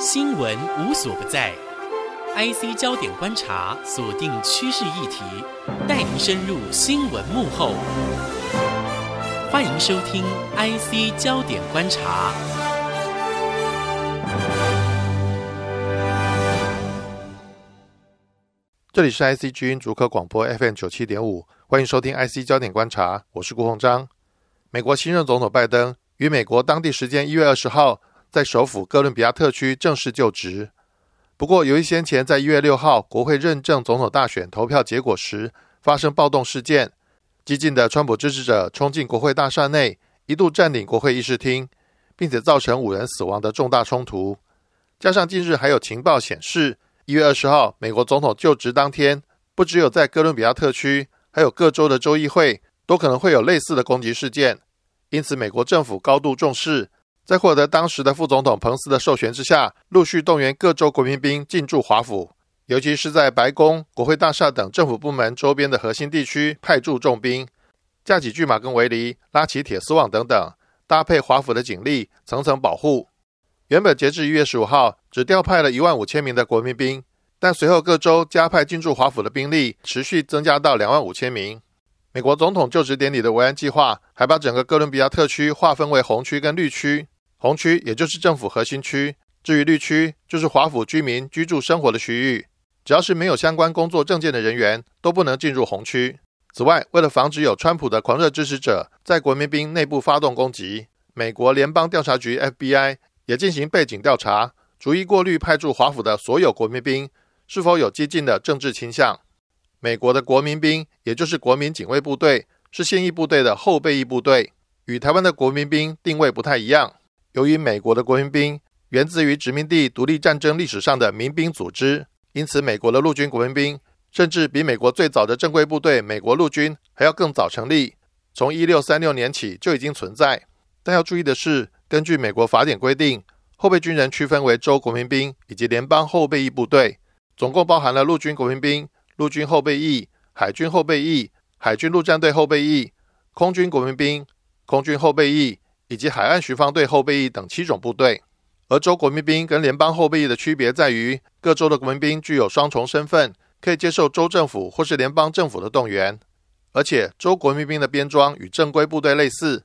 新闻无所不在，IC 焦点观察锁定趋势议题，带您深入新闻幕后。欢迎收听 IC 焦点观察。这里是 IC 之音逐客广播 FM 九七点五，欢迎收听 IC 焦点观察，我是顾鸿章。美国新任总统拜登于美国当地时间一月二十号在首府哥伦比亚特区正式就职。不过，由于先前在一月六号国会认证总统大选投票结果时发生暴动事件，激进的川普支持者冲进国会大厦内，一度占领国会议事厅，并且造成五人死亡的重大冲突。加上近日还有情报显示，一月二十号美国总统就职当天，不只有在哥伦比亚特区，还有各州的州议会。都可能会有类似的攻击事件，因此美国政府高度重视，在获得当时的副总统彭斯的授权之下，陆续动员各州国民兵进驻华府，尤其是在白宫、国会大厦等政府部门周边的核心地区派驻重兵，架起巨马跟围篱，拉起铁丝网等等，搭配华府的警力层层保护。原本截至一月十五号，只调派了一万五千名的国民兵，但随后各州加派进驻华府的兵力持续增加到两万五千名。美国总统就职典礼的维安计划还把整个哥伦比亚特区划分为红区跟绿区。红区也就是政府核心区，至于绿区就是华府居民居住生活的区域。只要是没有相关工作证件的人员都不能进入红区。此外，为了防止有川普的狂热支持者在国民兵内部发动攻击，美国联邦调查局 FBI 也进行背景调查，逐一过滤派驻华府的所有国民兵是否有激进的政治倾向。美国的国民兵，也就是国民警卫部队，是现役部队的后备役部队，与台湾的国民兵定位不太一样。由于美国的国民兵源自于殖民地独立战争历史上的民兵组织，因此美国的陆军国民兵甚至比美国最早的正规部队美国陆军还要更早成立，从一六三六年起就已经存在。但要注意的是，根据美国法典规定，后备军人区分为州国民兵以及联邦后备役部队，总共包含了陆军国民兵。陆军后备役、海军后备役、海军陆战队后备役、空军国民兵、空军后备役以及海岸巡防队后备役等七种部队。而州国民兵跟联邦后备役的区别在于，各州的国民兵具有双重身份，可以接受州政府或是联邦政府的动员。而且，州国民兵的编装与正规部队类似。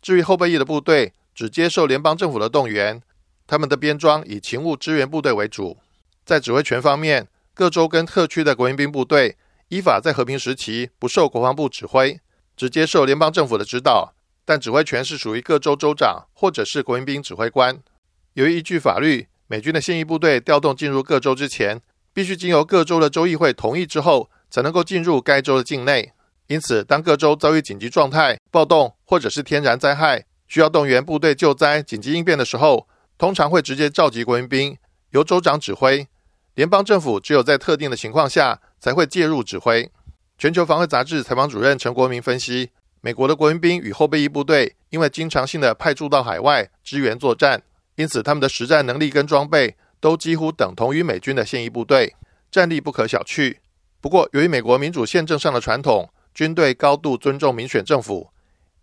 至于后备役的部队，只接受联邦政府的动员，他们的编装以勤务支援部队为主。在指挥权方面，各州跟特区的国民兵部队依法在和平时期不受国防部指挥，只接受联邦政府的指导，但指挥权是属于各州州长或者是国民兵指挥官。由于依据法律，美军的现役部队调动进入各州之前，必须经由各州的州议会同意之后，才能够进入该州的境内。因此，当各州遭遇紧急状态、暴动或者是天然灾害，需要动员部队救灾、紧急应变的时候，通常会直接召集国民兵，由州长指挥。联邦政府只有在特定的情况下才会介入指挥。全球防卫杂志采访主任陈国民分析，美国的国民兵与后备役部队因为经常性的派驻到海外支援作战，因此他们的实战能力跟装备都几乎等同于美军的现役部队，战力不可小觑。不过，由于美国民主宪政上的传统，军队高度尊重民选政府，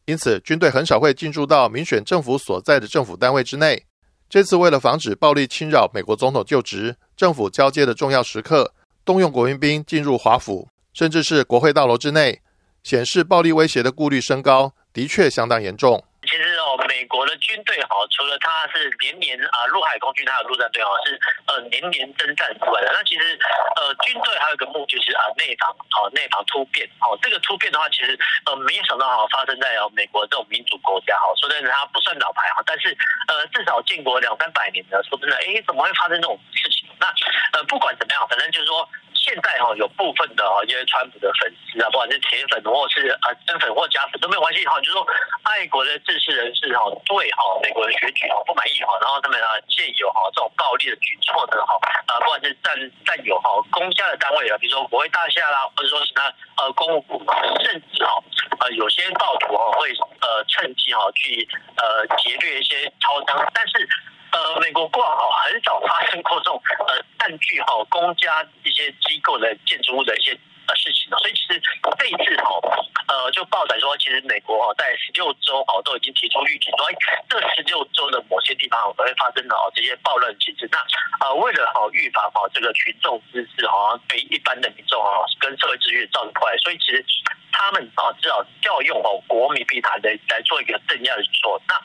因此军队很少会进驻到民选政府所在的政府单位之内。这次为了防止暴力侵扰美国总统就职、政府交接的重要时刻，动用国民兵进入华府，甚至是国会大楼之内，显示暴力威胁的顾虑升高，的确相当严重。其实哦，美国的军队哈，除了它是年年啊陆海空军还有陆战队哈是呃年年征战之外的，那其实呃军队还有一个目的就是啊内防哦内防突变哦，这个突变的话，其实呃没有想到哈发生在哦美国这种民主国家哈，说真的它不算老牌哈，但是呃至少建国两三百年的，说真的哎怎么会发生这种事情？那呃不管怎么样，反正就是说。现在哈有部分的哈一些川普的粉丝啊，不管是铁粉或是呃真粉或假粉都没有关系哈，就是说爱国的知识人士哈对哈美国的选举哈不满意哈，然后他们啊借由哈这种暴力的举措呢哈啊不管是占占有哈公家的单位啊，比如说国会大厦啦，或者说其他呃公务部，甚至哈呃有些暴徒哈会呃趁机哈去呃劫掠一些超商，但是。呃，美国过往哈很少发生过这种呃占据哈公家一些机构的建筑物的一些呃事情所以其实这一次哈呃就报载说，其实美国哈在十六州哈都已经提出预警说，这十六州的某些地方。方会发生的哦这些暴乱情势。那呃，为了好预防哦这个群众滋事好像对一般的民众哦跟社会秩序造成破坏，所以其实他们啊至少调用哦国民兵团来来做一个镇压的举措。那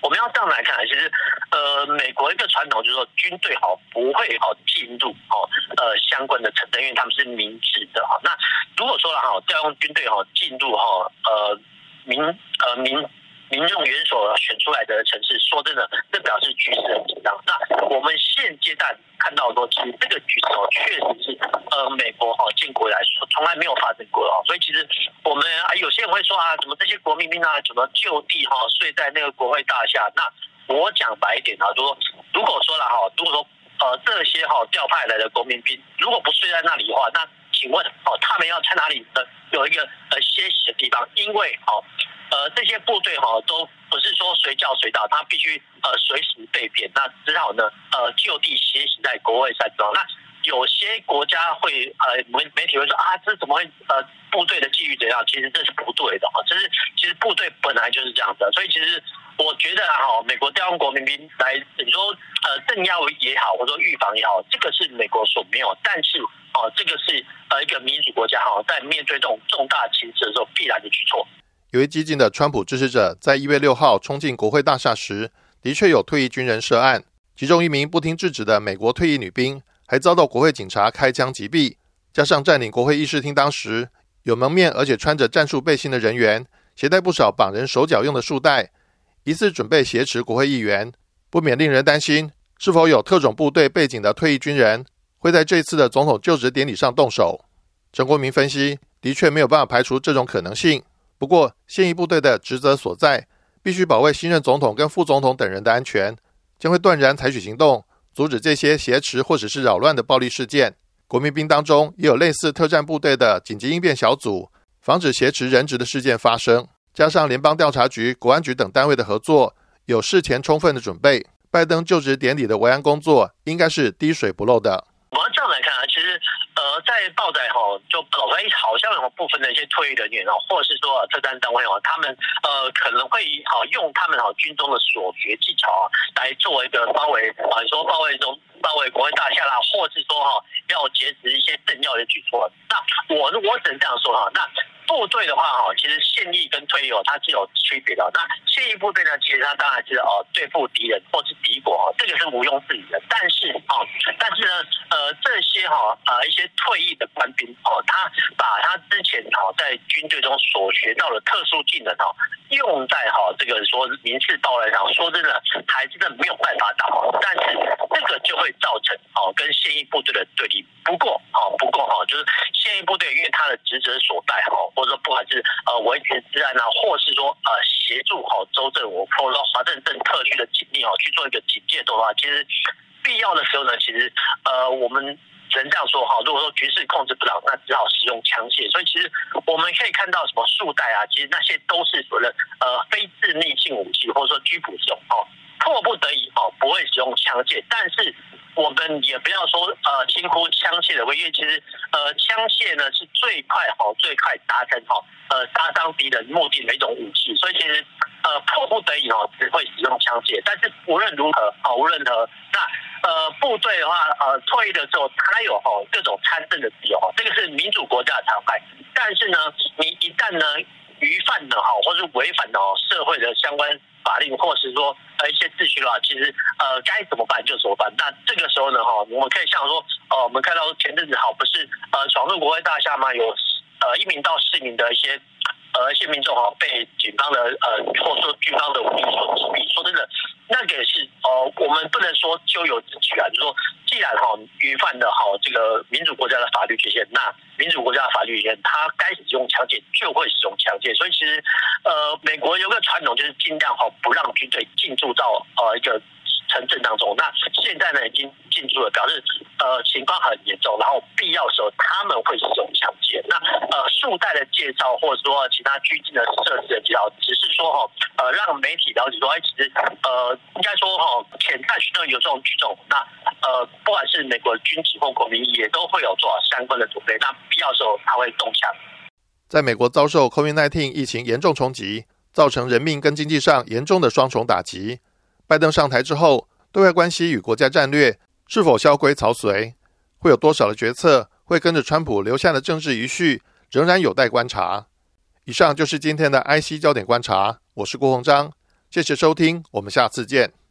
我们要这样来看，其实，呃，美国一个传统就是说，军队好不会好进入哦，呃，相关的城镇，因为他们是明智的哈。那如果说了哈，调用军队哈进入哈，呃，民呃民。民众元所选出来的城市，说真的，这表示局势很紧张。那我们现阶段看到说，其实这个局势哦，确实是呃，美国哈建国来说从来没有发生过哦。所以其实我们啊，有些人会说啊，怎么这些国民兵啊，怎么就地哈睡在那个国会大厦？那我讲白一点啊，说如果说了哈，如果说呃这些哈调派来的国民兵如果不睡在那里的话，那请问哦，他们要在哪里呢？有一个呃歇息的地方？因为哦。呃，这些部队哈都不是说随叫随到，他必须呃随时被变，那只好呢呃就地歇息在国外山庄。那有些国家会呃媒媒体会说啊，这怎么会呃部队的纪律怎样？其实这是不对的啊，这是其实部队本来就是这样的。所以其实我觉得哈，美国调用国民兵来你说呃镇压也好，或者说预防也好，这个是美国所没有。但是哦，这个是呃一个民主国家哈，在面对这种重大情势的时候必然的举措。由于激进的川普支持者在一月六号冲进国会大厦时，的确有退役军人涉案，其中一名不听制止的美国退役女兵还遭到国会警察开枪击毙。加上占领国会议事厅当时有蒙面而且穿着战术背心的人员，携带不少绑人手脚用的束带，疑似准备挟持国会议员，不免令人担心是否有特种部队背景的退役军人会在这次的总统就职典礼上动手。陈国民分析，的确没有办法排除这种可能性。不过，现役部队的职责所在，必须保卫新任总统跟副总统等人的安全，将会断然采取行动，阻止这些挟持或者是扰乱的暴力事件。国民兵当中也有类似特战部队的紧急应变小组，防止挟持人质的事件发生。加上联邦调查局、国安局等单位的合作，有事前充分的准备，拜登就职典礼的维安工作应该是滴水不漏的。我们这样来看，在报载哈，就搞出来好像有部分的一些退役人员哦，或者是说特战单位哦，他们呃可能会好用他们好军中的所学技巧啊，来作为一个包围啊，说包围中包围国会大厦啦，或是说哈要劫持一些政要的举措。那我我只能这样说哈，那。部队的话哈，其实现役跟退役哦，它是有区别的。那现役部队呢，其实它当然是哦对付敌人或是敌国哦，这个是毋庸置疑的。但是哦，但是呢，呃，这些哈呃一些退役的官兵哦，他把他在军队中所学到的特殊技能哈，用在哈这个说民事暴乱上，说真的还真的没有办法打。但是这个就会造成哦跟现役部队的对立。不过哦，不过哈，就是现役部队因为他的职责所在哈。或者说，不管是呃维持治安啊，或是说呃协助好州政府，或者说华盛顿特区的警力哦去做一个警戒的话，其实必要的时候呢，其实呃我们只能这样说哈。如果说局势控制不了，那只好使用枪械。所以其实我们可以看到什么束带啊，其实那些都是所谓的呃非致命性武器，或者说拘捕用哦。迫不得已哦，不会使用枪械，但是。我们也不要说呃轻忽枪械的威因为其实呃枪械呢是最快好最快达成哈呃杀伤敌人目的的一种武器，所以其实呃迫不得已哦只会使用枪械，但是无论如何啊无论如何那呃部队的话呃退役的时候他有哈各种参政的自由，这个是民主国家的常态，但是呢你一旦呢违反了哈或是违反了社会的相关。法令，或是说呃一些秩序的话，其实呃该怎么办就怎么办。那这个时候呢，哈，我们可以像说，呃，我们看到前阵子好不是呃闯入国会大厦吗？有呃一名到四名的一些。呃，一些民众哈被警方的呃，或者说军方的武力所击毙。说真的，那个是呃，我们不能说咎由自取啊。就是说，既然哈违反的哈这个民主国家的法律权限，那民主国家的法律权限，他该使用枪械就会使用枪械。所以其实呃，美国有个传统就是尽量哈不让军队进驻到呃一个。城镇当中，那现在呢已经进驻了，表示呃情况很严重，然后必要的时候他们会使用枪械。那呃树袋的介绍，或者说其他拘禁的设施的介绍，只是说哈呃让媒体了解说，哎其实呃应该说哈潜在许多有这种举动，那呃不管是美国军警或国民，也都会有做好相关的准备。那必要的时候他会动枪。在美国遭受 COVID-19 疫情严重冲击，造成人命跟经济上严重的双重打击。拜登上台之后，对外关系与国家战略是否萧规曹随，会有多少的决策会跟着川普留下的政治遗绪，仍然有待观察。以上就是今天的 IC 焦点观察，我是郭鸿章，谢谢收听，我们下次见。